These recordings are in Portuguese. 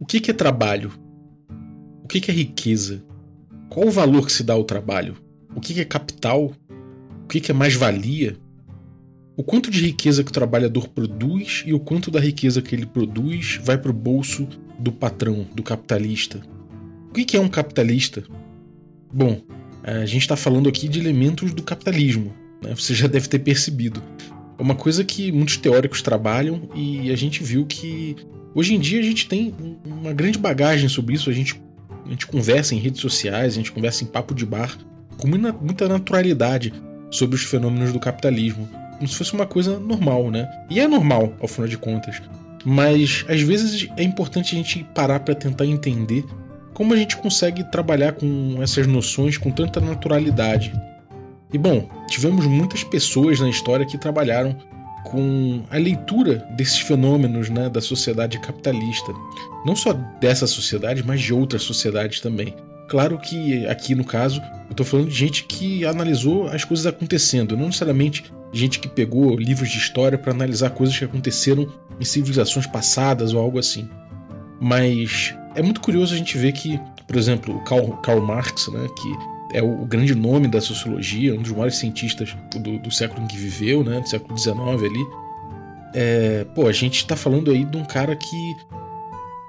O que, que é trabalho? O que, que é riqueza? Qual o valor que se dá ao trabalho? O que, que é capital? O que, que é mais-valia? O quanto de riqueza que o trabalhador produz e o quanto da riqueza que ele produz vai para o bolso do patrão, do capitalista. O que é um capitalista? Bom, a gente está falando aqui de elementos do capitalismo, né? você já deve ter percebido. É uma coisa que muitos teóricos trabalham e a gente viu que hoje em dia a gente tem uma grande bagagem sobre isso, a gente, a gente conversa em redes sociais, a gente conversa em papo de bar com muita naturalidade sobre os fenômenos do capitalismo como se fosse uma coisa normal, né? E é normal, ao final de contas. Mas às vezes é importante a gente parar para tentar entender como a gente consegue trabalhar com essas noções com tanta naturalidade. E bom, tivemos muitas pessoas na história que trabalharam com a leitura desses fenômenos né, da sociedade capitalista. Não só dessa sociedade, mas de outras sociedades também. Claro que aqui no caso, eu estou falando de gente que analisou as coisas acontecendo, não necessariamente gente que pegou livros de história para analisar coisas que aconteceram em civilizações passadas ou algo assim. Mas é muito curioso a gente ver que, por exemplo, o Karl, Karl Marx, né, que é o, grande nome da sociologia, um dos maiores cientistas do, do século em que viveu, né, do século XIX ali, é, pô, a gente está falando aí de um cara que,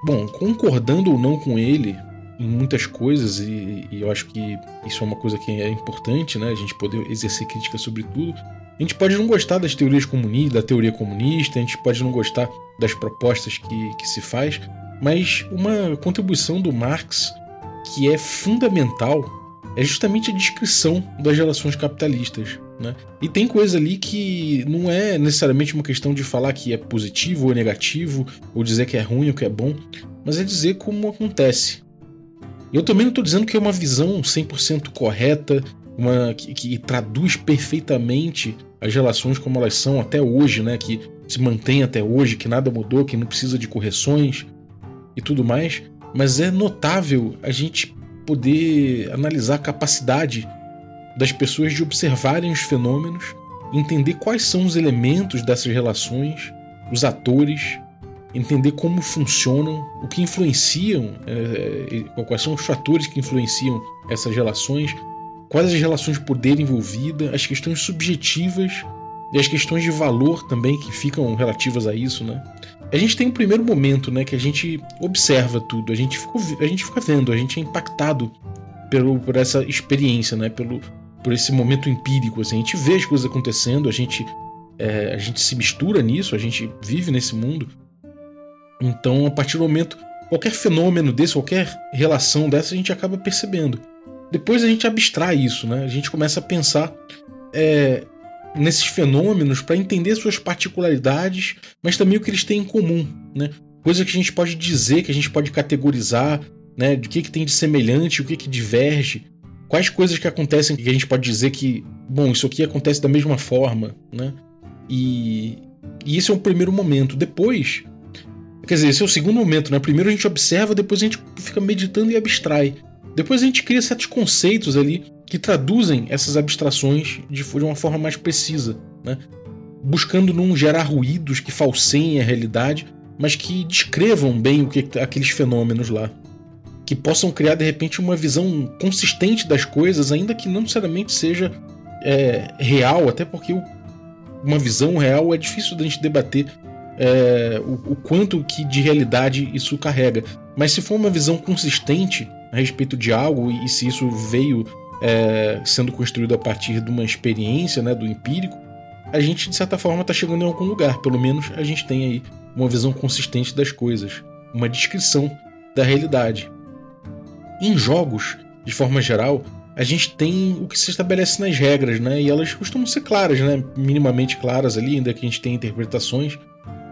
bom, concordando ou não com ele em muitas coisas, e, e eu acho que isso é uma coisa que é importante, né, a gente poder exercer crítica sobre tudo, a gente pode não gostar das teorias comunistas, da teoria comunista, a gente pode não gostar das propostas que, que se faz, mas uma contribuição do Marx que é fundamental é justamente a descrição das relações capitalistas. Né? E tem coisa ali que não é necessariamente uma questão de falar que é positivo ou negativo, ou dizer que é ruim ou que é bom, mas é dizer como acontece. Eu também não estou dizendo que é uma visão 100% correta uma que, que, traduz perfeitamente as relações como elas são até hoje, né? Que se mantém até hoje, que nada mudou, que não precisa de correções e tudo mais. Mas é notável a gente poder analisar a capacidade das pessoas de observarem os fenômenos, entender quais são os elementos dessas relações, os atores, entender como funcionam, o que influenciam, é, é, quais são os fatores que influenciam essas relações, quais as relações de poder envolvidas, as questões subjetivas e as questões de valor também que ficam relativas a isso, né? A gente tem um primeiro momento, né, que a gente observa tudo, a gente fica, a gente fica vendo, a gente é impactado pelo, por essa experiência, né, pelo, por esse momento empírico, assim, a gente vê as coisas acontecendo, a gente, é, a gente se mistura nisso, a gente vive nesse mundo. Então, a partir do momento, qualquer fenômeno desse, qualquer relação dessa, a gente acaba percebendo. Depois a gente abstrai isso, né? A gente começa a pensar é, nesses fenômenos para entender suas particularidades, mas também o que eles têm em comum, né? Coisa que a gente pode dizer, que a gente pode categorizar, né? De que, que tem de semelhante, o que, que diverge, quais coisas que acontecem que a gente pode dizer que, bom, isso aqui acontece da mesma forma, né? E, e esse é o primeiro momento. Depois, quer dizer, esse é o segundo momento, né? Primeiro a gente observa, depois a gente fica meditando e abstrai. Depois a gente cria certos conceitos ali que traduzem essas abstrações de, uma forma mais precisa, né? buscando não gerar ruídos que falseiem a realidade, mas que descrevam bem o que aqueles fenômenos lá, que possam criar de repente uma visão consistente das coisas, ainda que não necessariamente seja é, real, até porque uma visão real é difícil da gente debater é, o, o quanto que de realidade isso carrega. Mas se for uma visão consistente a respeito de algo e se isso veio é, sendo construído a partir de uma experiência, né, do empírico, a gente de certa forma está chegando em algum lugar. Pelo menos a gente tem aí uma visão consistente das coisas, uma descrição da realidade. Em jogos, de forma geral, a gente tem o que se estabelece nas regras, né? E elas costumam ser claras, né? Minimamente claras ali, ainda que a gente tenha interpretações.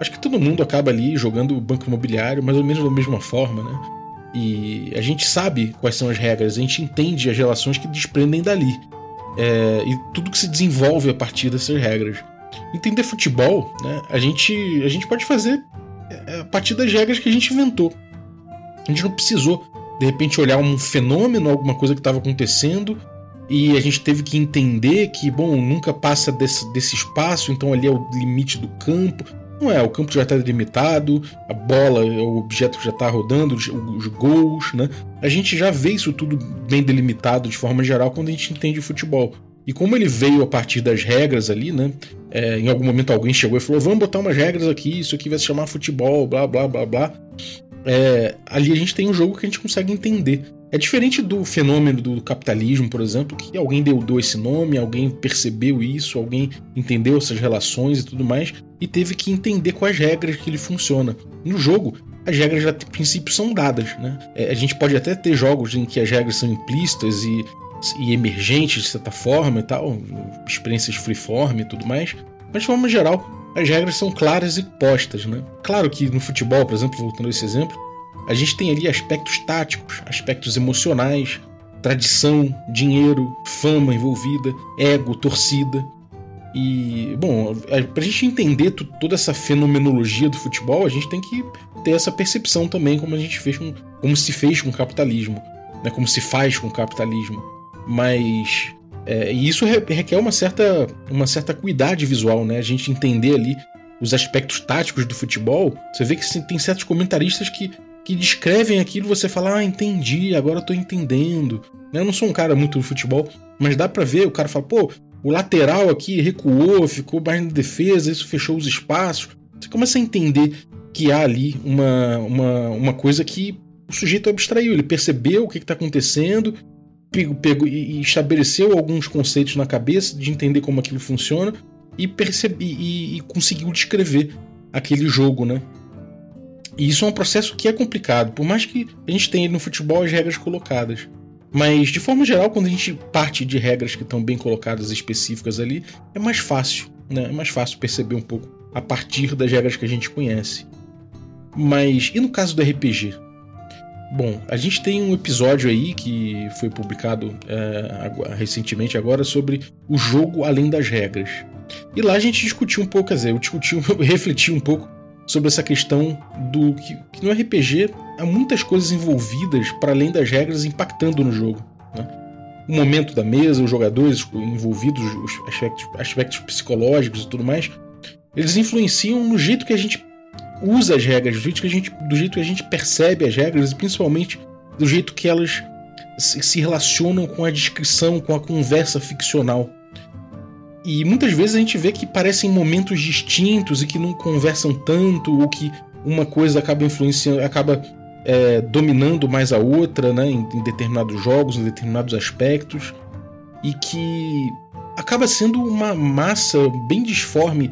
Acho que todo mundo acaba ali jogando banco imobiliário, mais ou menos da mesma forma, né? E a gente sabe quais são as regras, a gente entende as relações que desprendem dali. É, e tudo que se desenvolve a partir dessas regras. Entender futebol, né, a, gente, a gente pode fazer é, a partir das regras que a gente inventou. A gente não precisou, de repente, olhar um fenômeno, alguma coisa que estava acontecendo, e a gente teve que entender que, bom, nunca passa desse, desse espaço, então ali é o limite do campo. Não é, o campo já está delimitado, a bola, o objeto já está rodando, os, gols, né? A gente já vê isso tudo bem delimitado de forma geral quando a gente entende futebol. E como ele veio a partir das regras ali, né? É, em algum momento alguém chegou e falou: vamos botar umas regras aqui, isso aqui vai se chamar futebol, blá blá blá blá. É, ali a gente tem um jogo que a gente consegue entender. É diferente do fenômeno do capitalismo, por exemplo, que alguém deu, esse nome, alguém percebeu isso, alguém entendeu essas relações e tudo mais, e teve que entender quais regras que ele funciona. No jogo, as regras a princípio são dadas, né? É, a gente pode até ter jogos em que as regras são implícitas e, e emergentes de certa forma e tal, experiências freeform e tudo mais, mas de forma geral, as regras são claras e postas, né? Claro que no futebol, por exemplo, voltando a esse exemplo, a gente tem ali aspectos táticos, aspectos emocionais, tradição, dinheiro, fama envolvida, ego, torcida. E, bom, pra gente entender toda essa fenomenologia do futebol, a gente tem que ter essa percepção também, como a gente fez com, como se fez com o capitalismo, né? como se faz com o capitalismo. Mas é, e isso requer uma certa, uma certa cuidade visual, né? A gente entender ali os aspectos táticos do futebol. Você vê que tem certos comentaristas que que descrevem aquilo, você fala, ah, entendi, agora tô entendendo. Eu não sou um cara muito do futebol, mas dá para ver, o cara fala, pô, o lateral aqui recuou, ficou mais na defesa, isso fechou os espaços. Você começa a entender que há ali uma, uma, uma coisa que o sujeito abstraiu, ele percebeu o que está acontecendo, pegou, pegou, e estabeleceu alguns conceitos na cabeça de entender como aquilo funciona e, percebe, e, e conseguiu descrever aquele jogo, né? E isso é um processo que é complicado, por mais que a gente tenha no futebol as regras colocadas. Mas, de forma geral, quando a gente parte de regras que estão bem colocadas específicas ali, é mais fácil, né? É mais fácil perceber um pouco a partir das regras que a gente conhece. Mas, e no caso do RPG? Bom, a gente tem um episódio aí que foi publicado é, recentemente agora sobre o jogo além das regras. E lá a gente discutiu um pouco, quer dizer, eu discuti, eu refleti um pouco sobre essa questão do que, que no RPG há muitas coisas envolvidas para além das regras impactando no jogo. Né? O momento da mesa, os jogadores envolvidos, os aspectos, aspectos psicológicos e tudo mais, eles influenciam no jeito que a gente usa as regras, do jeito que a gente, do jeito que a gente percebe as regras e principalmente do jeito que elas se relacionam com a descrição, com a conversa ficcional. E muitas vezes a gente vê que parecem momentos distintos e que não conversam tanto, ou que uma coisa acaba influenciando, acaba é, dominando mais a outra, né, em, em determinados jogos, em determinados aspectos, e que acaba sendo uma massa bem disforme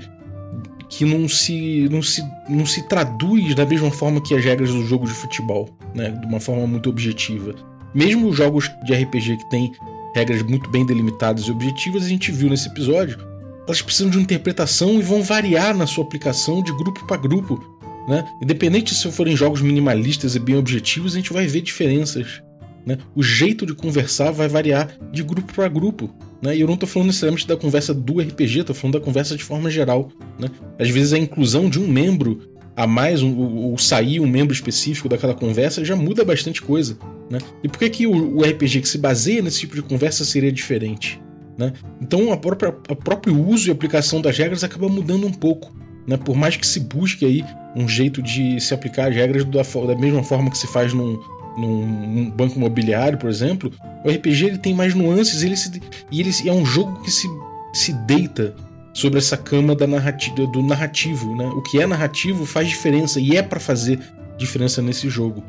que não se, não se, não se traduz da mesma forma que as regras do jogo de futebol, né, de uma forma muito objetiva. Mesmo os jogos de RPG que tem regras muito bem delimitadas e objetivas, a gente viu nesse episódio, elas precisam de interpretação e vão variar na sua aplicação de grupo para grupo. Né? Independente se forem jogos minimalistas e bem objetivos, a gente vai ver diferenças. Né? O jeito de conversar vai variar de grupo para grupo. Né? E eu não estou falando necessariamente da conversa do RPG, estou falando da conversa de forma geral. Né? Às vezes a inclusão de um membro a mais, ou sair um membro específico daquela conversa, já muda bastante coisa. Né? E por que, que o, o, RPG que se baseia nesse tipo de conversa seria diferente? Né? Então, o próprio uso e aplicação das regras acaba mudando um pouco. Né? Por mais que se busque aí um jeito de se aplicar as regras da, da mesma forma que se faz num, num, banco imobiliário, por exemplo, o RPG ele tem mais nuances ele se, e ele é um jogo que se, se deita sobre essa cama da narrativa, do narrativo. Né? O que é narrativo faz diferença e é para fazer diferença nesse jogo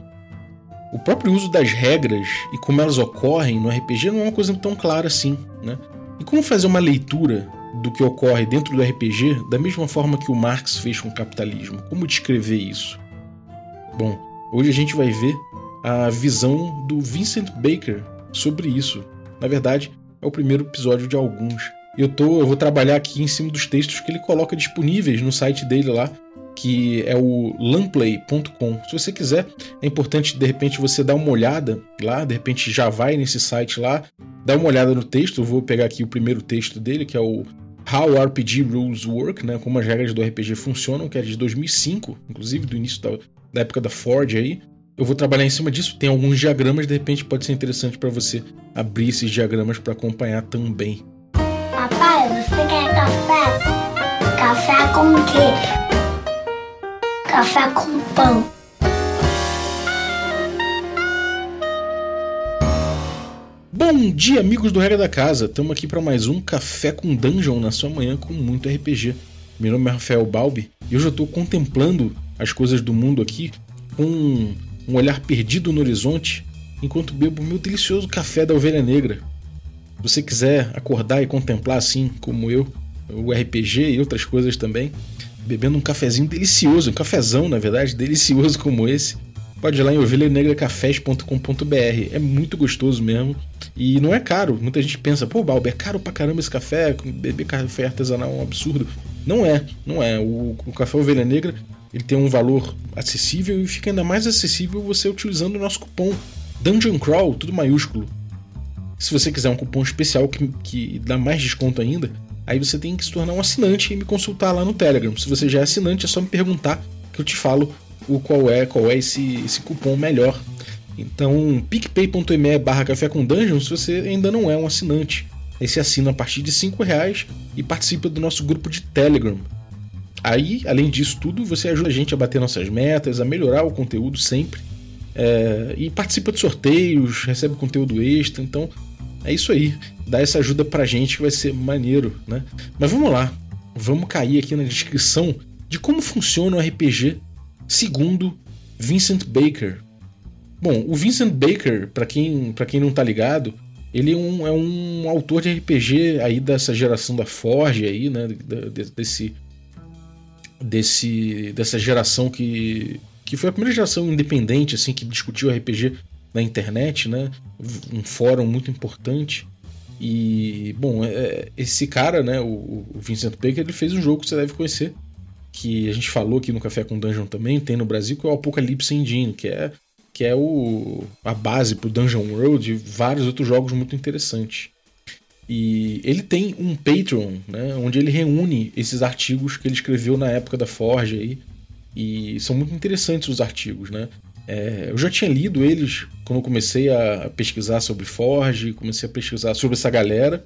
o próprio uso das regras e como elas ocorrem no RPG não é uma coisa tão clara assim, né? E como fazer uma leitura do que ocorre dentro do RPG da mesma forma que o Marx fez com o capitalismo? Como descrever isso? Bom, hoje a gente vai ver a visão do Vincent Baker sobre isso. Na verdade, é o primeiro episódio de alguns. Eu, tô, eu vou trabalhar aqui em cima dos textos que ele coloca disponíveis no site dele lá, que é o lamplay.com. Se você quiser, é importante de repente você dar uma olhada lá, de repente já vai nesse site lá, dá uma olhada no texto. Eu vou pegar aqui o primeiro texto dele, que é o How RPG Rules Work, né, como as regras do RPG funcionam, que é de 2005, inclusive do início da, da época da Ford aí. Eu vou trabalhar em cima disso. Tem alguns diagramas, de repente pode ser interessante para você abrir esses diagramas para acompanhar também. Papai, você quer café? Café com quê? Café com pão. Bom dia, amigos do Regra da Casa. Estamos aqui para mais um Café com Dungeon na sua manhã com muito RPG. Meu nome é Rafael Balbi e hoje eu estou contemplando as coisas do mundo aqui com um olhar perdido no horizonte enquanto bebo meu delicioso café da ovelha negra. Se você quiser acordar e contemplar assim como eu, o RPG e outras coisas também, bebendo um cafezinho delicioso, um cafezão, na verdade, delicioso como esse, pode ir lá em ovelhanegracafés.com.br. É muito gostoso mesmo. E não é caro. Muita gente pensa, pô, Balber, é caro pra caramba esse café, beber café artesanal é um absurdo. Não é, não é. O, o café Ovelha Negra ele tem um valor acessível e fica ainda mais acessível você utilizando o nosso cupom Dungeon Crawl, tudo maiúsculo. Se você quiser um cupom especial que, que dá mais desconto ainda, aí você tem que se tornar um assinante e me consultar lá no Telegram. Se você já é assinante, é só me perguntar que eu te falo o qual é, qual é esse, esse cupom melhor. Então, picpay.me barra café com dungeon se você ainda não é um assinante. Aí você assina a partir de 5 reais e participa do nosso grupo de Telegram. Aí, além disso tudo, você ajuda a gente a bater nossas metas, a melhorar o conteúdo sempre. É, e participa de sorteios, recebe conteúdo extra. Então, é isso aí. Dá essa ajuda pra gente que vai ser maneiro, né? Mas vamos lá. Vamos cair aqui na descrição de como funciona o RPG segundo Vincent Baker. Bom, o Vincent Baker, para quem, pra quem não tá ligado, ele é um, é um autor de RPG aí dessa geração da Forge aí, né? Desse, desse, dessa geração que, que foi a primeira geração independente assim que discutiu RPG na internet, né? Um fórum muito importante. E, bom, é, esse cara, né, o, o, Vincent Baker, ele fez um jogo que você deve conhecer, que a gente falou aqui no Café com Dungeon também, tem no Brasil, que é o Apocalypse Engine, que é, que é o, a base pro Dungeon World e vários outros jogos muito interessantes. E ele tem um Patreon, né, onde ele reúne esses artigos que ele escreveu na época da Forge aí, e são muito interessantes os artigos, né? É, eu já tinha lido eles quando comecei a pesquisar sobre Forge, comecei a pesquisar sobre essa galera.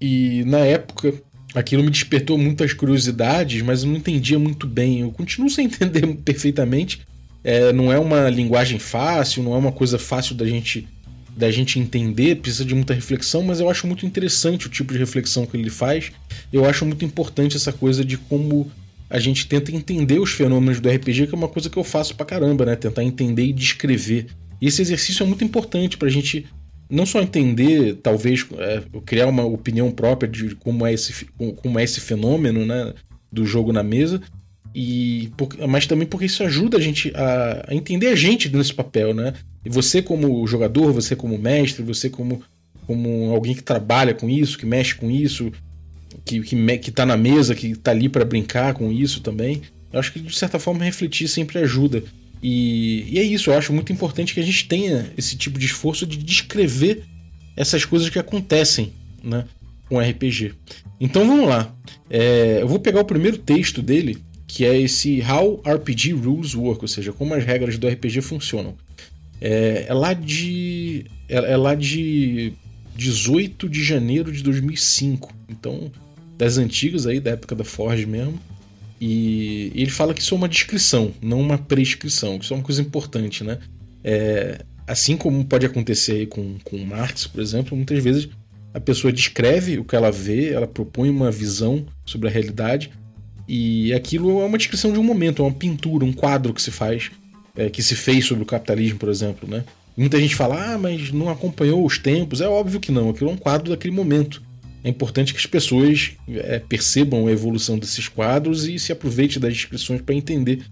E na época aquilo me despertou muitas curiosidades, mas eu não entendia muito bem. Eu continuo sem entender perfeitamente. É, não é uma linguagem fácil, não é uma coisa fácil da gente da gente entender, precisa de muita reflexão, mas eu acho muito interessante o tipo de reflexão que ele faz. Eu acho muito importante essa coisa de como a gente tenta entender os fenômenos do RPG, que é uma coisa que eu faço pra caramba, né? Tentar entender e descrever. E esse exercício é muito importante pra gente não só entender, talvez, é, criar uma opinião própria de como é esse, como é esse fenômeno, né? Do jogo na mesa, e mas também porque isso ajuda a gente a, a, entender a gente nesse papel, né? E você como jogador, você como mestre, você como, como alguém que trabalha com isso, que mexe com isso, que, que, que tá na mesa, que tá ali para brincar com isso também. Eu acho que de certa forma refletir sempre ajuda. E, e, é isso, eu acho muito importante que a gente tenha esse tipo de esforço de descrever essas coisas que acontecem né, com RPG. Então vamos lá. É, eu vou pegar o primeiro texto dele, que é esse How RPG Rules Work, ou seja, como as regras do RPG funcionam. É, é lá de. É, é lá de 18 de janeiro de 2005. Então das antigas aí, da época da Forge mesmo. E ele fala que isso é uma descrição, não uma prescrição, que isso é uma coisa importante, né? É, assim como pode acontecer aí com, com Marx, por exemplo, muitas vezes a pessoa descreve o que ela vê, ela propõe uma visão sobre a realidade, e aquilo é uma descrição de um momento, é uma pintura, um quadro que se faz, é, que se fez sobre o capitalismo, por exemplo, né? muita gente fala, ah, mas não acompanhou os tempos. É óbvio que não, aquilo é um quadro daquele momento é importante que as pessoas é, percebam a evolução desses quadros e se aproveitem das descrições para entender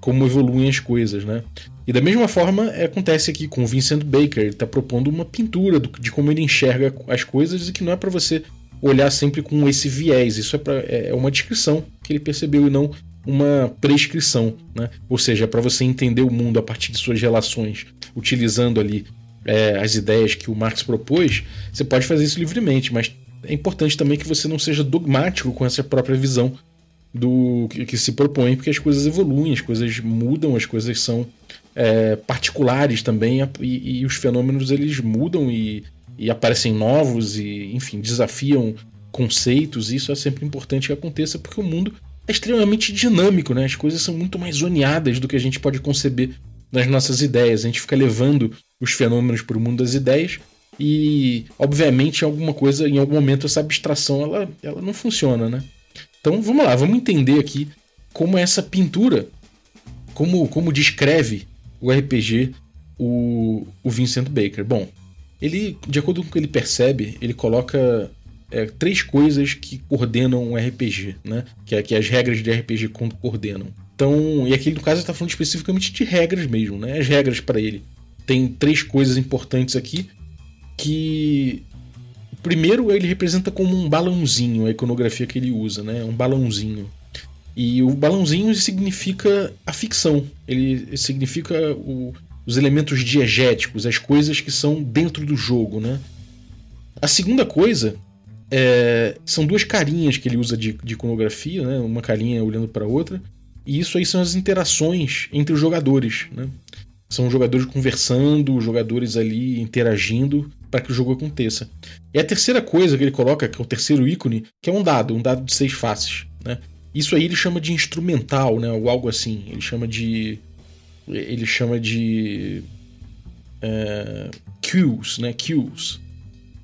como evoluem as coisas, né? E da mesma forma é, acontece aqui com o Vincent Baker, ele está propondo uma pintura do, de como ele enxerga as coisas e que não é para você olhar sempre com esse viés, isso é, pra, é, é uma descrição que ele percebeu e não uma prescrição, né? Ou seja, é para você entender o mundo a partir de suas relações, utilizando ali é, as ideias que o Marx propôs, você pode fazer isso livremente, mas é importante também que você não seja dogmático com essa própria visão do que, que se propõe, porque as coisas evoluem, as coisas mudam, as coisas são é, particulares também e, e, os fenômenos eles mudam e, e aparecem novos e enfim desafiam conceitos. E isso é sempre importante que aconteça porque o mundo é extremamente dinâmico, né? As coisas são muito mais zoneadas do que a gente pode conceber nas nossas ideias. A gente fica levando os fenômenos para o mundo das ideias e, obviamente, alguma coisa, em algum momento, essa abstração ela, ela não funciona, né? Então vamos lá, vamos entender aqui como essa pintura, como, como descreve o RPG o, o Vincent Baker. Bom, ele, de acordo com o que ele percebe, ele coloca é, três coisas que coordenam um RPG, né? Que, é, que as regras de RPG coordenam. Então, e aqui no caso está falando especificamente de regras mesmo, né? As regras para ele. Tem três coisas importantes aqui que primeiro ele representa como um balãozinho a iconografia que ele usa, né? Um balãozinho. E o balãozinho significa a ficção. Ele significa o, os elementos diegéticos, as coisas que são dentro do jogo, né? A segunda coisa é, são duas carinhas que ele usa de, de iconografia, né? Uma carinha olhando para outra. E isso aí são as interações entre os jogadores, né? São jogadores conversando, jogadores ali interagindo para que o jogo aconteça. E a terceira coisa que ele coloca, que é o terceiro ícone, que é um dado, um dado de seis faces, né? Isso aí ele chama de instrumental, né? Ou algo assim. Ele chama de ele chama de é, cues, né? Cues.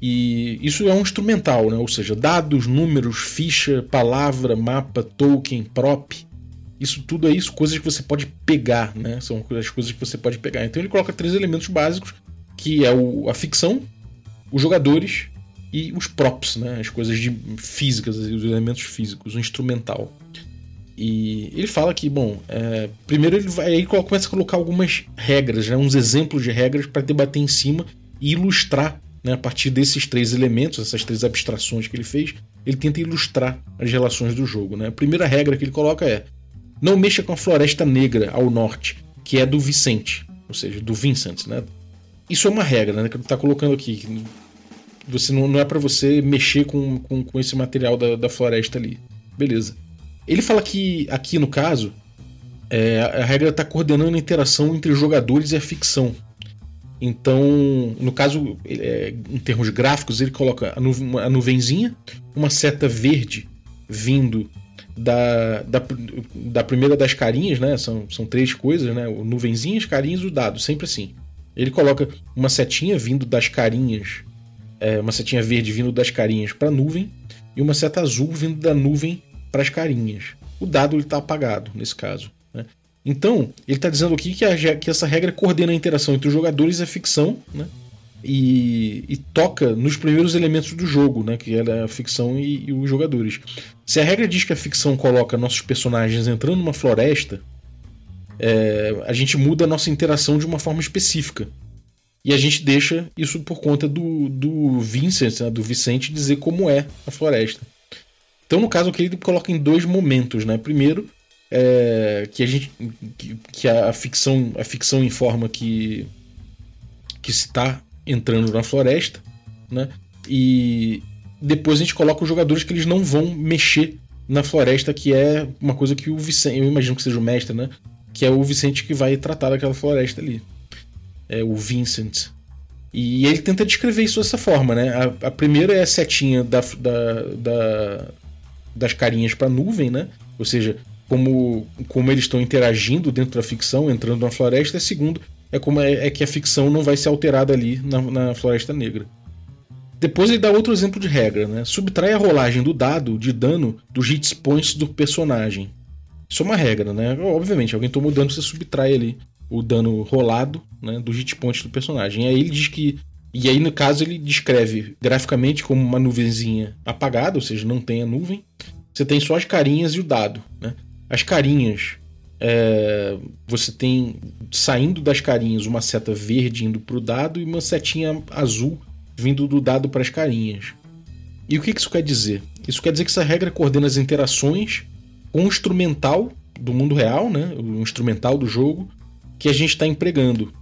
E isso é um instrumental, né? Ou seja, dados, números, ficha, palavra, mapa, token, prop. Isso tudo é isso, coisas que você pode pegar, né? São as coisas que você pode pegar. Então ele coloca três elementos básicos, que é o, a ficção, os jogadores e os props, né? As coisas de físicas, os elementos físicos, o instrumental. E ele fala que, bom, é, primeiro ele vai aí começa a colocar algumas regras, né, uns exemplos de regras para debater em cima e ilustrar, né, a partir desses três elementos, essas três abstrações que ele fez, ele tenta ilustrar as relações do jogo. Né? A primeira regra que ele coloca é: não mexa com a floresta negra ao norte, que é do Vicente, ou seja, do Vincent. Né? Isso é uma regra né, que ele está colocando aqui. Você não, não é para você mexer com, com, com esse material da, da floresta ali. Beleza. Ele fala que aqui no caso, é, a regra está coordenando a interação entre jogadores e a ficção. Então, no caso, é, em termos gráficos, ele coloca a, nu a nuvenzinha, uma seta verde vindo da, da, da, primeira das carinhas, né? São, são três coisas, né? O nuvenzinha, as carinhas e o dado, sempre assim. Ele coloca uma setinha vindo das carinhas, é, uma setinha verde vindo das carinhas para a nuvem e uma seta azul vindo da nuvem para as carinhas. O dado está apagado nesse caso. Né? Então, ele está dizendo aqui que, a, que, essa regra coordena a interação entre os jogadores e a ficção, né? E, e, toca nos primeiros elementos do jogo, né? que é a ficção e, e, os jogadores. Se a regra diz que a ficção coloca nossos personagens entrando numa floresta, é, a gente muda a nossa interação de uma forma específica. E a gente deixa isso por conta do, do Vincent, né, do Vicente, dizer como é a floresta. Então, no caso aqui, ele coloca em dois momentos, né? Primeiro, é, que a gente que, que, a ficção a ficção informa que que está entrando na floresta, né? E depois a gente coloca os jogadores que eles não vão mexer na floresta, que é uma coisa que o Vicente, eu imagino que seja o mestre, né? Que é o Vicente que vai tratar daquela floresta ali. É o Vincent. E ele tenta descrever isso dessa forma, né? A, a primeira é a setinha da, da, da das carinhas para nuvem, né? Ou seja, como, como eles estão interagindo dentro da ficção, entrando na floresta. Segundo, é como é, é que a ficção não vai ser alterada ali na, na, Floresta Negra. Depois ele dá outro exemplo de regra, né? Subtrai a rolagem do dado de dano dos hit points do personagem. Isso é uma regra, né? Obviamente, alguém tomou dano, você subtrai ali o dano rolado né, do hit point do personagem. E aí ele diz que e aí, no caso, ele descreve graficamente como uma nuvenzinha apagada, ou seja, não tem a nuvem. Você tem só as carinhas e o dado. Né? As carinhas, é, você tem saindo das carinhas uma seta verde indo para o dado e uma setinha azul vindo do dado para as carinhas. E o que isso quer dizer? Isso quer dizer que essa regra coordena as interações com o instrumental do mundo real, né? o instrumental do jogo, que a gente está empregando.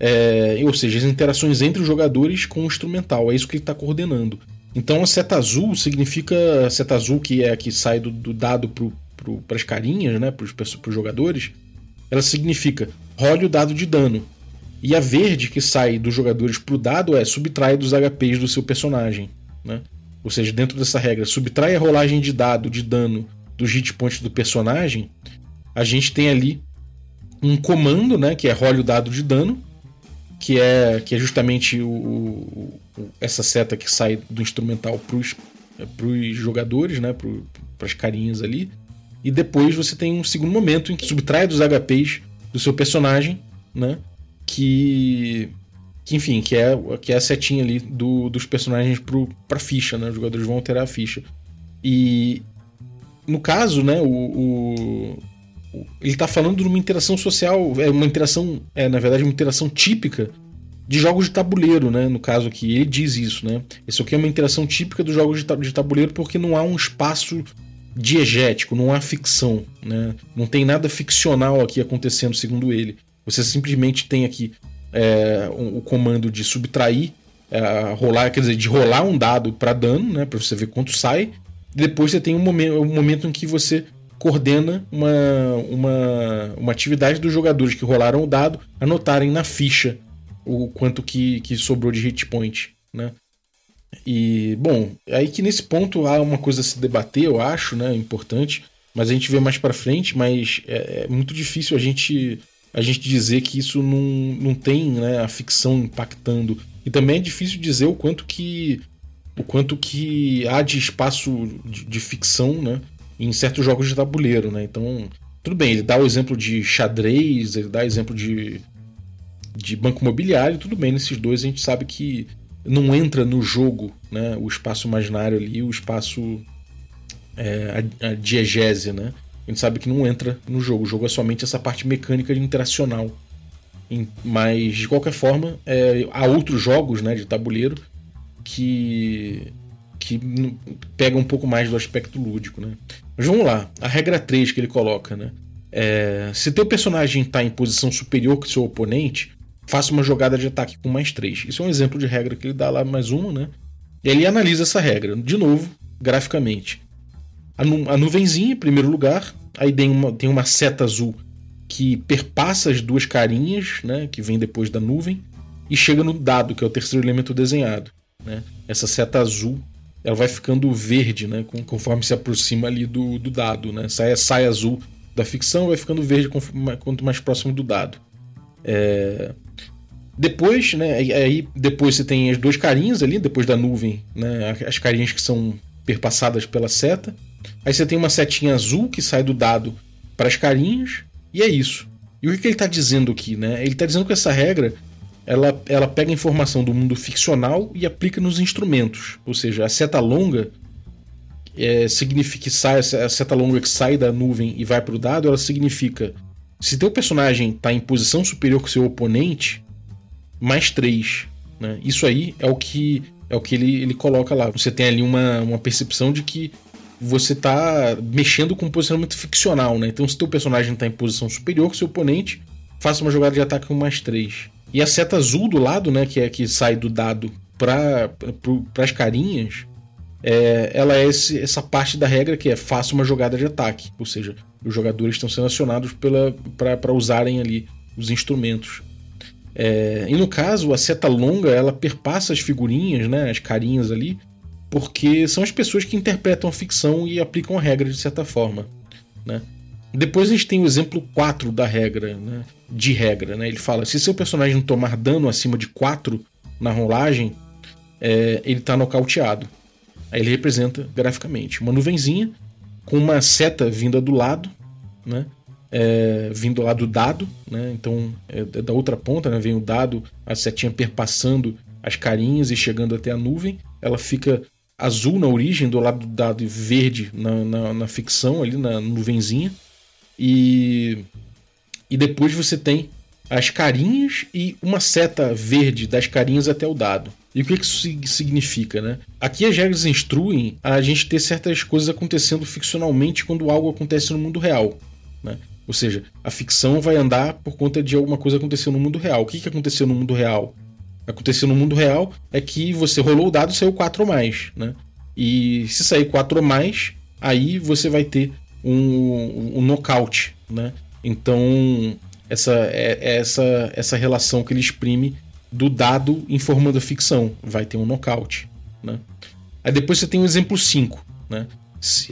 É, ou seja, as interações entre os jogadores com o instrumental. É isso que ele está coordenando. Então a seta azul significa. A seta azul, que é a que sai do, do dado para as carinhas, né? Para os jogadores. Ela significa role o dado de dano. E a verde, que sai dos jogadores para o dado, é subtrai dos HPs do seu personagem. Né? Ou seja, dentro dessa regra, subtrai a rolagem de dado de dano dos hit points do personagem, a gente tem ali um comando, né, que é role o dado de dano, que é, que é justamente o, o essa seta que sai do instrumental para os jogadores, né, para as carinhas ali. E depois você tem um segundo momento em que subtrai dos HPs do seu personagem, né, que que enfim, que é, que é a setinha ali do, dos personagens pro, pra ficha, né? Os jogadores vão alterar a ficha. E no caso, né, o, o, ele tá falando de uma interação social, é uma interação, é na verdade uma interação típica de jogos de tabuleiro, né? No caso aqui, ele diz isso, né? Isso aqui é uma interação típica dos jogos de tabuleiro porque não há um espaço diegético, não há ficção, né? Não tem nada ficcional aqui acontecendo, segundo ele. Você simplesmente tem aqui é, o, comando de subtrair, é, rolar, quer dizer, de rolar um dado para dano, né, para você ver quanto sai. Depois você tem um momento, um momento em que você coordena uma, uma, uma atividade dos jogadores que rolaram o dado anotarem na ficha o quanto que, que sobrou de hit point, né? E, bom, aí que nesse ponto há uma coisa a se debater, eu acho, né, importante, mas a gente vê mais para frente, mas é, é, muito difícil a gente a gente dizer que isso não, não tem né, a ficção impactando. E também é difícil dizer o quanto que o quanto que há de espaço de, de ficção né, em certos jogos de tabuleiro. Né? Então, tudo bem, ele dá o exemplo de xadrez, ele dá exemplo de, de banco imobiliário, tudo bem, nesses dois a gente sabe que não entra no jogo né, o espaço imaginário ali, o espaço é, a, a diegese, né? A gente sabe que não entra no jogo. O jogo é somente essa parte mecânica interacional. Mas, de qualquer forma, é, há outros jogos né, de tabuleiro que, que pegam um pouco mais do aspecto lúdico. Né? Mas vamos lá. A regra 3 que ele coloca. Né? É, se teu personagem está em posição superior que seu oponente, faça uma jogada de ataque com mais 3. Isso é um exemplo de regra que ele dá lá mais uma. Né? E ele analisa essa regra, de novo, graficamente a, nu a nuvenzinha em primeiro lugar, aí tem uma, tem uma seta azul que perpassa as duas carinhas, né, que vem depois da nuvem, e chega no dado, que é o terceiro elemento desenhado. Né? Essa seta azul ela vai ficando verde né, conforme se aproxima ali do, do dado. Né? Sai, sai azul da ficção, vai ficando verde quanto mais próximo do dado. É... Depois, né, aí depois você tem as duas carinhas ali, depois da nuvem, né, as carinhas que são perpassadas pela seta. Aí você tem uma setinha azul que sai do dado para as carinhas, e é isso. E o que, ele está dizendo aqui? Né? Ele está dizendo que essa regra ela, ela pega informação do mundo ficcional e aplica nos instrumentos. Ou seja, a seta longa é, significa que sai, a seta longa que sai da nuvem e vai para o dado, ela significa se teu personagem está em posição superior que seu oponente, mais 3. Né? Isso aí é o que é o que ele, ele coloca lá. Você tem ali uma, uma percepção de que você tá mexendo com um posicionamento ficcional, né? Então, se teu personagem tá em posição superior que seu oponente, faça uma jogada de ataque com mais 3. E a seta azul do lado, né, que é que sai do dado para as carinhas, é, ela é esse, essa parte da regra que é faça uma jogada de ataque. Ou seja, os jogadores estão sendo acionados para usarem ali os instrumentos. É, e no caso, a seta longa ela perpassa as figurinhas, né, as carinhas ali, porque são as pessoas que interpretam a ficção e aplicam a regra de certa forma. Né? Depois a gente tem o exemplo 4 da regra, né? de regra. Né? Ele fala: se seu personagem tomar dano acima de 4 na rolagem, é, ele está nocauteado. Aí ele representa graficamente uma nuvenzinha com uma seta vinda do lado, né? É, vindo lá do dado, né? então é, é da outra ponta, né? vem o dado, a setinha perpassando as carinhas e chegando até a nuvem. Ela fica azul na origem, do lado do dado e verde na, na, na ficção, ali na nuvenzinha. E, e depois você tem as carinhas e uma seta verde das carinhas até o dado. E o que isso significa, né? Aqui as regras instruem a gente ter certas coisas acontecendo ficcionalmente quando algo acontece no mundo real, né? Ou seja, a ficção vai andar por conta de alguma coisa acontecendo no mundo real. O que, que aconteceu no mundo real? acontecer no mundo real é que você rolou o dado e saiu 4 ou mais, né? E se sair 4 ou mais, aí você vai ter um, um nocaute, né? Então, essa, é, é essa, essa relação que ele exprime do dado informando a ficção. Vai ter um nocaute, né? Aí depois você tem o exemplo 5, né?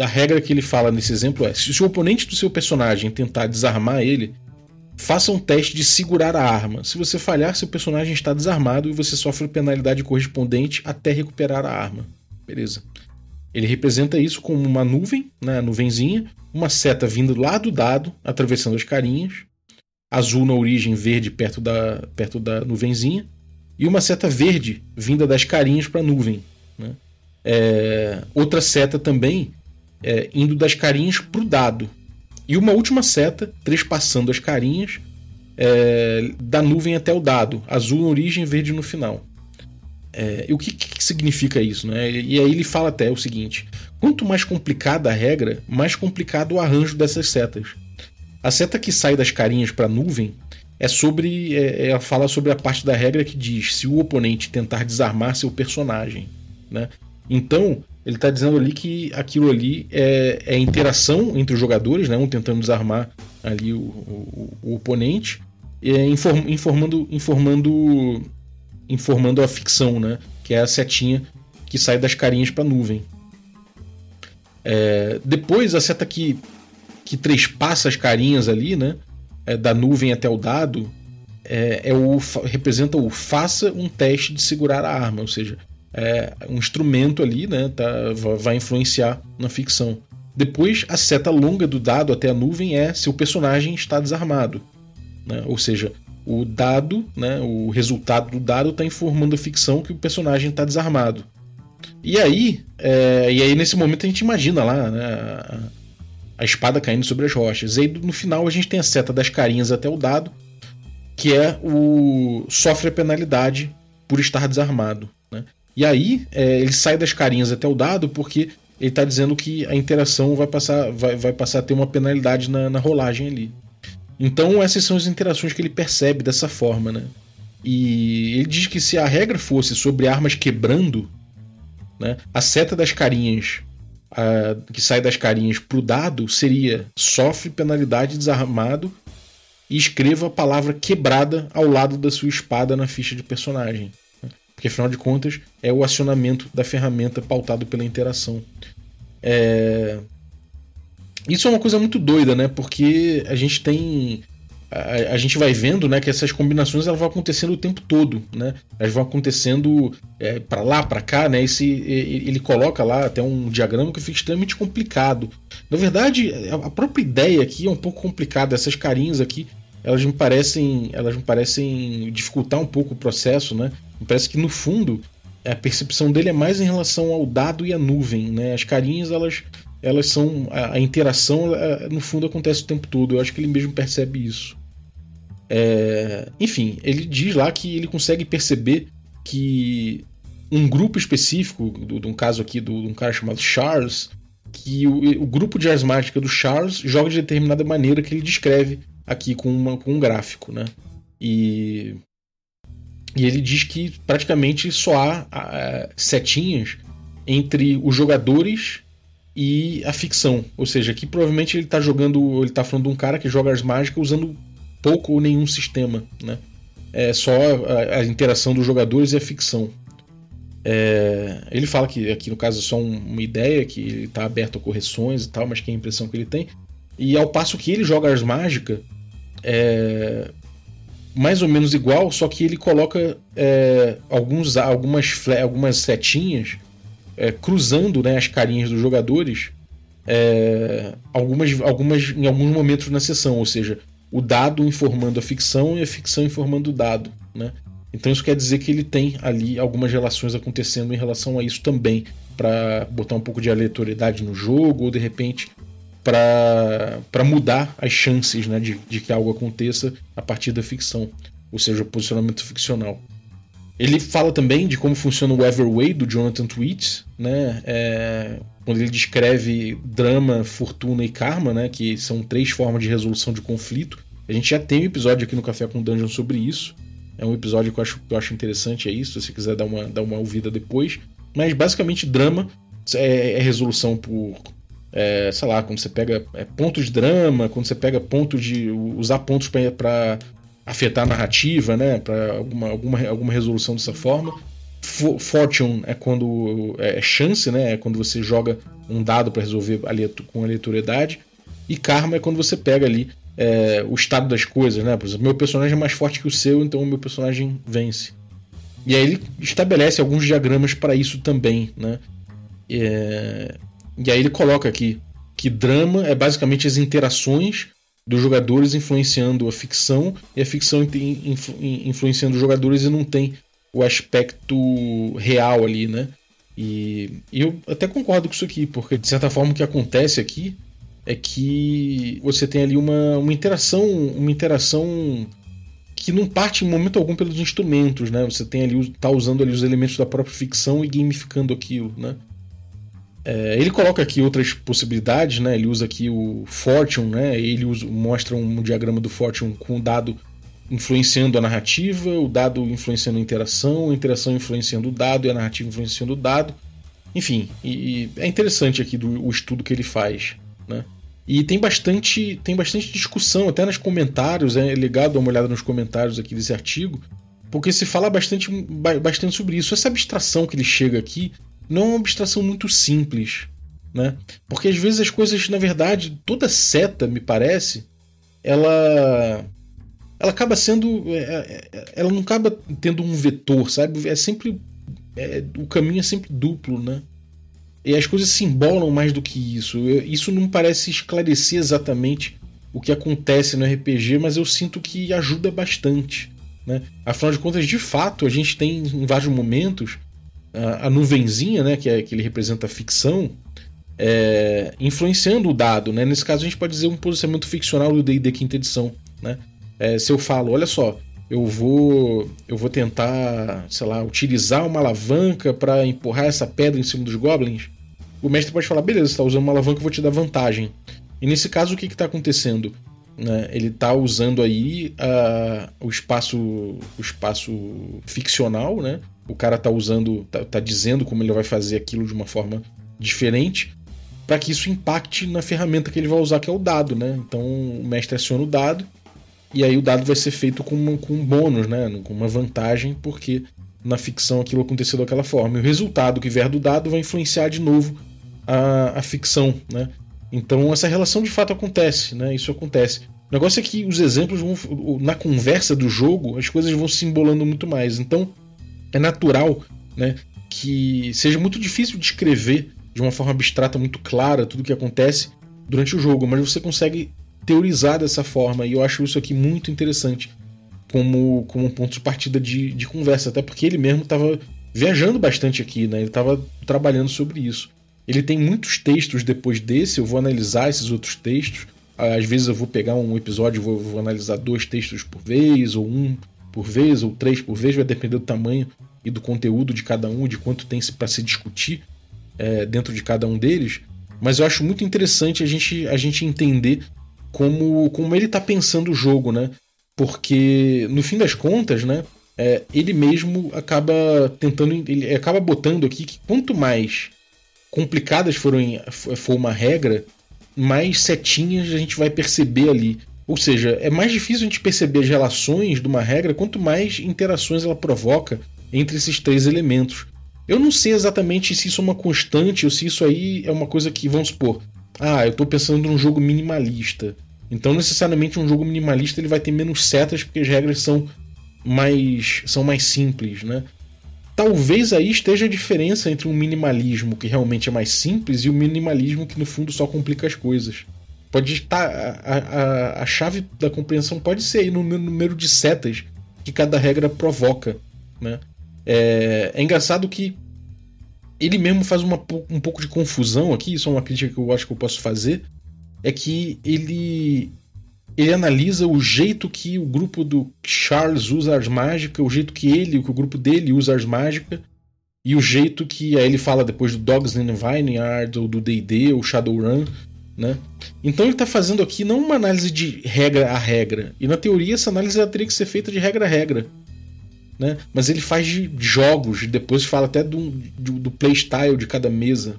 A regra que ele fala nesse exemplo é: se o oponente do seu personagem tentar desarmar ele, faça um teste de segurar a arma. Se você falhar, seu personagem está desarmado e você sofre penalidade correspondente até recuperar a arma. Beleza. Ele representa isso como uma nuvem, né, nuvenzinha, uma seta vindo lá do dado, atravessando as carinhas, azul na origem, verde perto da, perto da nuvenzinha, e uma seta verde vinda das carinhas para a nuvem. Né? É, outra seta também é, indo das carinhas para o dado. E uma última seta, trespassando as carinhas, é, da nuvem até o dado, azul na origem, verde no final. É, e o que, que, significa isso? Né? E aí ele fala até o seguinte: quanto mais complicada a regra, mais complicado o arranjo dessas setas. A seta que sai das carinhas para a nuvem é sobre. É, ela fala sobre a parte da regra que diz se o oponente tentar desarmar seu personagem. Né? Então, ele está dizendo ali que aquilo ali é, é interação entre os jogadores, né? um tentando desarmar ali o, o, o oponente, é, inform, informando, informando, informando a ficção, né? que é a setinha que sai das carinhas para a nuvem. É, depois, a seta que, que trespassa as carinhas ali, né? é, da nuvem até o dado é, é, o representa o faça um teste de segurar a arma, ou seja, é um instrumento ali, né, tá, vai influenciar na ficção. Depois, a seta longa do dado até a nuvem é se o personagem está desarmado, né, ou seja, o dado, né, o resultado do dado está informando a ficção que o personagem está desarmado. E aí, é, e aí nesse momento a gente imagina lá, né, a espada caindo sobre as rochas. E aí no final a gente tem a seta das carinhas até o dado, que é o sofre a penalidade por estar desarmado. Né? E aí é, ele sai das carinhas até o dado porque ele está dizendo que a interação vai passar, vai, vai passar a ter uma penalidade na, na rolagem ali. Então essas são as interações que ele percebe dessa forma, né? E ele diz que se a regra fosse sobre armas quebrando, né, a seta das carinhas que sai das carinhas pro dado seria sofre penalidade desarmado e escreva a palavra quebrada ao lado da sua espada na ficha de personagem. Porque afinal de contas é o acionamento da ferramenta pautado pela interação. É... Isso é uma coisa muito doida, né? Porque a gente tem a, a, gente vai vendo né, que essas combinações elas vão acontecendo o tempo todo, né? Elas vão acontecendo é, para lá, para cá, né? Esse, ele coloca lá até um diagrama que fica extremamente complicado. Na verdade, a própria ideia aqui é um pouco complicada. Essas carinhas aqui, elas me parecem, elas me parecem dificultar um pouco o processo, né? Parece que no fundo a percepção dele é mais em relação ao dado e à nuvem, né? As carinhas elas elas são a, a interação no fundo acontece o tempo todo. Eu acho que ele mesmo percebe isso. É, enfim, ele diz lá que ele consegue perceber que um grupo específico, de um caso aqui de um cara chamado Charles, que o, o, grupo de asmática do Charles joga de determinada maneira que ele descreve aqui com, uma, com um gráfico, né? E, e ele diz que praticamente só há uh, setinhas entre os jogadores e a ficção. Ou seja, que provavelmente ele está jogando. Ele está falando de um cara que joga as mágicas usando pouco ou nenhum sistema, né? É só a, a interação dos jogadores e a ficção. É, ele fala que aqui no caso é só um, uma ideia, que ele está aberto a correções e tal, mas que é a impressão que ele tem. E ao passo que ele joga as mágicas, é mais ou menos igual, só que ele coloca é, alguns, algumas, algumas setinhas é, cruzando né, as carinhas dos jogadores é, algumas, algumas, em alguns momentos na sessão, ou seja, o dado informando a ficção e a ficção informando o dado. Né? Então isso quer dizer que ele tem ali algumas relações acontecendo em relação a isso também, para botar um pouco de aleatoriedade no jogo, ou de repente para mudar as chances né, de, de que algo aconteça a partir da ficção, ou seja, o posicionamento ficcional. Ele fala também de como funciona o Everway do Jonathan Tweets, né? É, quando ele descreve drama, fortuna e karma, né? Que são três formas de resolução de conflito. A gente já tem um episódio aqui no Café com Dungeon sobre isso. É um episódio que eu acho, que eu acho interessante, é isso. Se você quiser dar uma, dar uma ouvida depois. Mas basicamente, drama é, é resolução por. É, sei lá, quando você pega é, pontos de drama, quando você pega pontos de. usar pontos para afetar a narrativa, né? Para alguma, alguma, alguma resolução dessa forma. Fortune é quando é chance, né? É quando você joga um dado para resolver com aleatoriedade. E Karma é quando você pega ali é, o estado das coisas, né? Por exemplo, meu personagem é mais forte que o seu, então o meu personagem vence. E aí ele estabelece alguns diagramas para isso também, né? É... E aí ele coloca aqui que drama é basicamente as interações dos jogadores influenciando a ficção e a ficção influ influenciando os jogadores e não tem o aspecto real ali, né? E, eu até concordo com isso aqui, porque de certa forma o que acontece aqui é que você tem ali uma, uma interação, uma interação que não parte em momento algum pelos instrumentos, né? Você tem ali tá usando ali os elementos da própria ficção e gamificando aquilo, né? É, ele coloca aqui outras possibilidades, né? Ele usa aqui o Fortune, né? Ele usa, mostra um diagrama do Fortune com o dado influenciando a narrativa, o dado influenciando a interação, a interação influenciando o dado e a narrativa influenciando o dado. Enfim, e, e é interessante aqui do, o estudo que ele faz, né? E tem bastante, tem bastante discussão, até nos comentários, é legal dar uma olhada nos comentários aqui desse artigo, porque se fala bastante, bastante sobre isso. Essa abstração que ele chega aqui não é uma abstração muito simples, né? Porque às vezes as coisas, na verdade, toda seta, me parece, ela ela acaba sendo é, é, é, ela não acaba tendo um vetor, sabe? É sempre é, o caminho é sempre duplo, né? E as coisas se embolam mais do que isso. Isso não parece esclarecer exatamente o que acontece no RPG, mas eu sinto que ajuda bastante. Né? Afinal de contas, de fato, a gente tem em vários momentos a, nuvenzinha, né, que, é, que ele representa a ficção, é, influenciando o dado. Né? Nesse caso, a gente pode dizer um posicionamento ficcional do D&D quinta edição. Né? É, se eu falo, olha só, eu vou eu vou tentar, sei lá, utilizar uma alavanca para empurrar essa pedra em cima dos goblins, o mestre pode falar, beleza, você está usando uma alavanca, eu vou te dar vantagem. E nesse caso, o que está acontecendo? Né? Ele está usando aí uh, o espaço o espaço ficcional, né? O cara está usando, tá, tá dizendo como ele vai fazer aquilo de uma forma diferente para que isso impacte na ferramenta que ele vai usar, que é o dado, né? Então o mestre aciona o dado e aí o dado vai ser feito com, com um bônus, né? Com uma vantagem, porque na ficção aquilo aconteceu daquela forma. E o resultado que vier do dado vai influenciar de novo a, a ficção, né? Então essa relação de fato acontece, né? Isso acontece. O negócio é que os exemplos vão, na conversa do jogo, as coisas vão se embolando muito mais. Então é natural, né, que seja muito difícil de escrever de uma forma abstrata muito clara tudo o que acontece durante o jogo, mas você consegue teorizar dessa forma, e eu acho isso aqui muito interessante como, como um ponto de partida de, de conversa, até porque ele mesmo estava viajando bastante aqui, né? Ele estava trabalhando sobre isso. Ele tem muitos textos depois desse, eu vou analisar esses outros textos. Às vezes eu vou pegar um episódio e vou, vou, analisar dois textos por vez, ou um por vez, ou três por vez, vai depender do tamanho e do conteúdo de cada um, de quanto tem para se discutir é, dentro de cada um deles. Mas eu acho muito interessante a gente, a gente entender como, como ele está pensando o jogo, né? Porque, no fim das contas, né? É, ele mesmo acaba tentando. Ele acaba botando aqui que quanto mais complicadas forem, for uma regra, mais setinhas a gente vai perceber ali. Ou seja, é mais difícil a gente perceber as relações de uma regra quanto mais interações ela provoca entre esses três elementos. Eu não sei exatamente se isso é uma constante ou se isso aí é uma coisa que, vamos supor, ah, eu estou pensando num jogo minimalista. Então, necessariamente, um jogo minimalista ele vai ter menos setas porque as regras são mais, são mais simples, né? Talvez aí esteja a diferença entre um minimalismo que realmente é mais simples e o um minimalismo que no fundo só complica as coisas. Pode estar. A, a, a chave da compreensão pode ser aí no número de setas que cada regra provoca. Né? É, é engraçado que ele mesmo faz uma, um pouco de confusão aqui, isso é uma crítica que eu acho que eu posso fazer, é que ele ele analisa o jeito que o grupo do Charles usa ars mágica, o jeito que ele, que o grupo dele usa ars mágica, e o jeito que aí ele fala depois do Dogs in Vineyard, ou do D&D, ou Shadowrun, né? Então ele está fazendo aqui não uma análise de regra a regra, e na teoria essa análise teria que ser feita de regra a regra né? Mas ele faz de jogos, depois fala até do, do, do playstyle de cada mesa.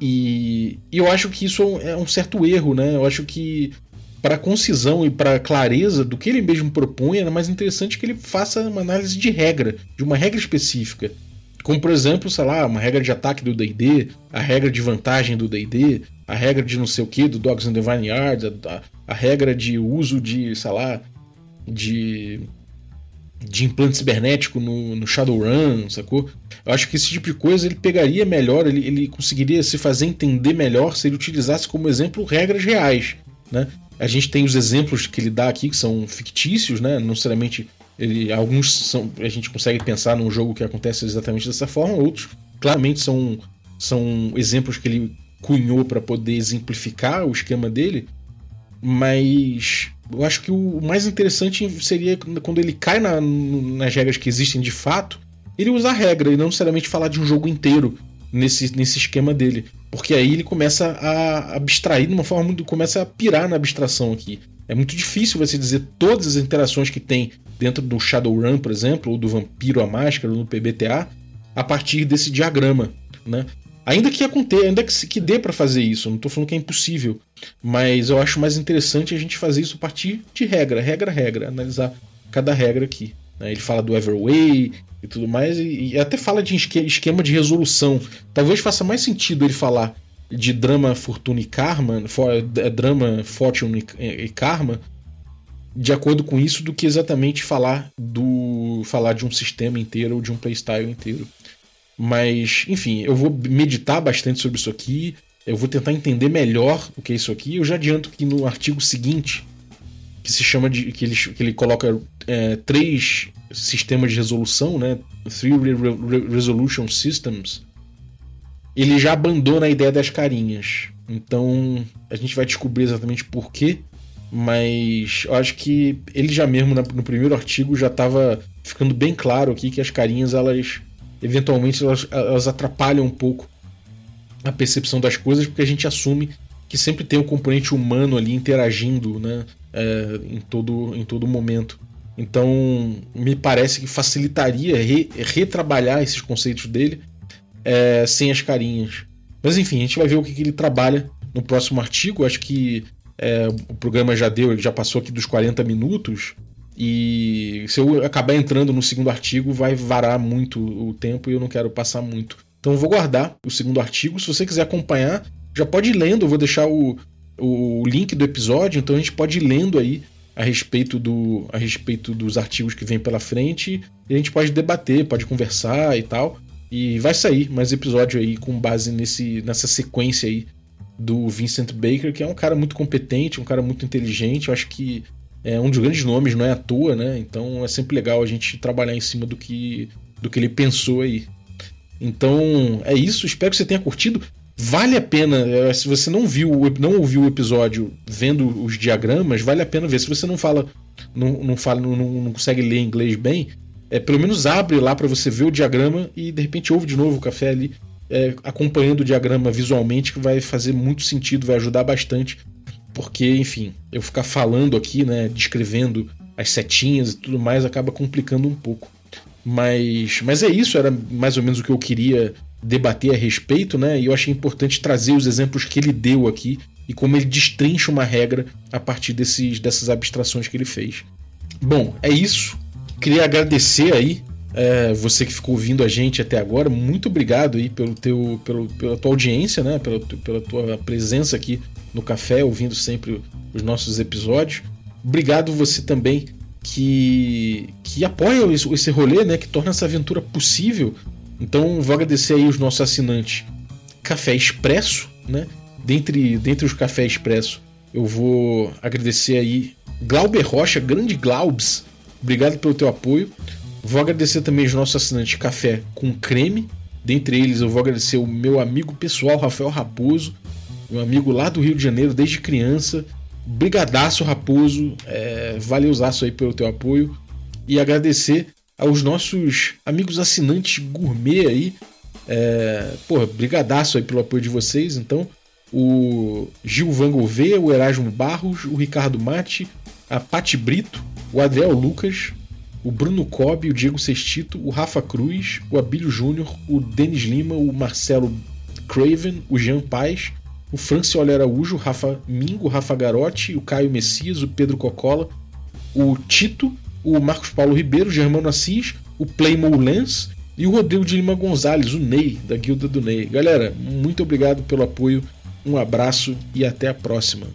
E, e, eu acho que isso é um certo erro, né? Eu acho que para concisão e para clareza do que ele mesmo propõe, é mais interessante que ele faça uma análise de regra, de uma regra específica. Como, por exemplo, sei lá, uma regra de ataque do DD, a regra de vantagem do DD, a regra de não sei o que, do Dogs and the Vineyard, a, a, regra de uso de, sei lá, de, de implante cibernético no, no Shadowrun, sacou? Eu acho que esse tipo de coisa ele pegaria melhor, ele, ele conseguiria se fazer entender melhor se ele utilizasse como exemplo regras reais, né? A gente tem os exemplos que ele dá aqui que são fictícios, né? Não necessariamente ele, alguns são, a gente consegue pensar num jogo que acontece exatamente dessa forma, outros claramente são, são exemplos que ele cunhou para poder exemplificar o esquema dele. Mas eu acho que o mais interessante seria quando ele cai na, nas regras que existem de fato, ele usar a regra e não necessariamente falar de um jogo inteiro nesse, nesse esquema dele. Porque aí ele começa a abstrair de uma forma muito. começa a pirar na abstração aqui. É muito difícil você dizer todas as interações que tem dentro do Shadowrun, por exemplo, ou do Vampiro a Máscara, ou no PBTA, a partir desse diagrama, né? Ainda que aconteça, ainda que, que dê para fazer isso, não estou falando que é impossível, mas eu acho mais interessante a gente fazer isso a partir de regra, regra, regra, analisar cada regra aqui. Né? Ele fala do Everway e tudo mais, e, e até fala de esquema de resolução. Talvez faça mais sentido ele falar de drama, fortuna e karma, for, é, drama, fortune e, e karma, de acordo com isso, do que exatamente falar do falar de um sistema inteiro ou de um playstyle inteiro. Mas, enfim, eu vou meditar bastante sobre isso aqui. Eu vou tentar entender melhor o que é isso aqui. Eu já adianto que no artigo seguinte, que se chama de. que ele, que ele coloca é, três sistemas de resolução, né? Three re re Resolution Systems. Ele já abandona a ideia das carinhas. Então a gente vai descobrir exatamente por quê. Mas eu acho que ele já mesmo no primeiro artigo já estava ficando bem claro aqui que as carinhas elas eventualmente elas, elas atrapalham um pouco a percepção das coisas, porque a gente assume que sempre tem um componente humano ali interagindo né, é, em, todo, em todo momento. Então, me parece que facilitaria re, retrabalhar esses conceitos dele é, sem as carinhas. Mas enfim, a gente vai ver o que, que ele trabalha no próximo artigo. Acho que é, o programa já deu, ele já passou aqui dos 40 minutos. E se eu acabar entrando no segundo artigo, vai varar muito o tempo e eu não quero passar muito. Então eu vou guardar o segundo artigo. Se você quiser acompanhar, já pode ir lendo. Eu vou deixar o, o link do episódio, então a gente pode ir lendo aí a respeito, do, a respeito dos artigos que vem pela frente. E a gente pode debater, pode conversar e tal. E vai sair mais episódio aí com base nesse, nessa sequência aí do Vincent Baker, que é um cara muito competente, um cara muito inteligente. Eu acho que é um dos grandes nomes, não é à toa, né? Então é sempre legal a gente trabalhar em cima do que, do que ele pensou aí. Então é isso, espero que você tenha curtido. Vale a pena, é, se você não viu, não ouviu o episódio vendo os diagramas, vale a pena ver. Se você não fala, não, não fala, não, não consegue ler inglês bem, é, pelo menos abre lá para você ver o diagrama e de repente ouve de novo o café ali, é, acompanhando o diagrama visualmente, que vai fazer muito sentido, vai ajudar bastante porque, enfim, eu ficar falando aqui, né, descrevendo as setinhas e tudo mais, acaba complicando um pouco. Mas, mas é isso, era mais ou menos o que eu queria debater a respeito, né? E eu achei importante trazer os exemplos que ele deu aqui e como ele destrincha uma regra a partir desses, dessas abstrações que ele fez. Bom, é isso. Queria agradecer aí é, você que ficou ouvindo a gente até agora. Muito obrigado aí pelo teu, pelo, pela tua audiência, né? Pela, pela tua presença aqui no café, ouvindo sempre os nossos episódios. Obrigado você também que, que apoia esse rolê, né? Que torna essa aventura possível. Então vou agradecer aí os nossos assinantes Café Expresso, né? Dentre, dentre os Café Expresso, eu vou agradecer aí Glauber Rocha, grande Glaubs. Obrigado pelo teu apoio. Vou agradecer também os nossos assinantes Café com Creme. Dentre eles, eu vou agradecer o meu amigo pessoal, Rafael Raposo, meu amigo lá do Rio de Janeiro desde criança. Brigadaço, Raposo. É, valeuzaço aí pelo teu apoio. E agradecer aos nossos amigos assinantes gourmet aí. É, porra, brigadaço aí pelo apoio de vocês. Então, o Gil Van Gouveia, o Erasmo Barros, o Ricardo Mate, a Pati Brito, o Adriel Lucas, o Bruno Cobb, o Diego Sestito, o Rafa Cruz, o Abílio Júnior, o Denis Lima, o Marcelo Craven, o Jean Paz, o Francioli Araújo, o Rafa Mingo, o Rafa Garotti, o Caio Messias, o Pedro Cocola, o Tito, o Marcos Paulo Ribeiro, o Germano Assis, o Playmo Lens, E o Rodrigo de Lima Gonzalez, o Ney, da Guilda do Ney. Galera, muito obrigado pelo apoio, um abraço e até a próxima.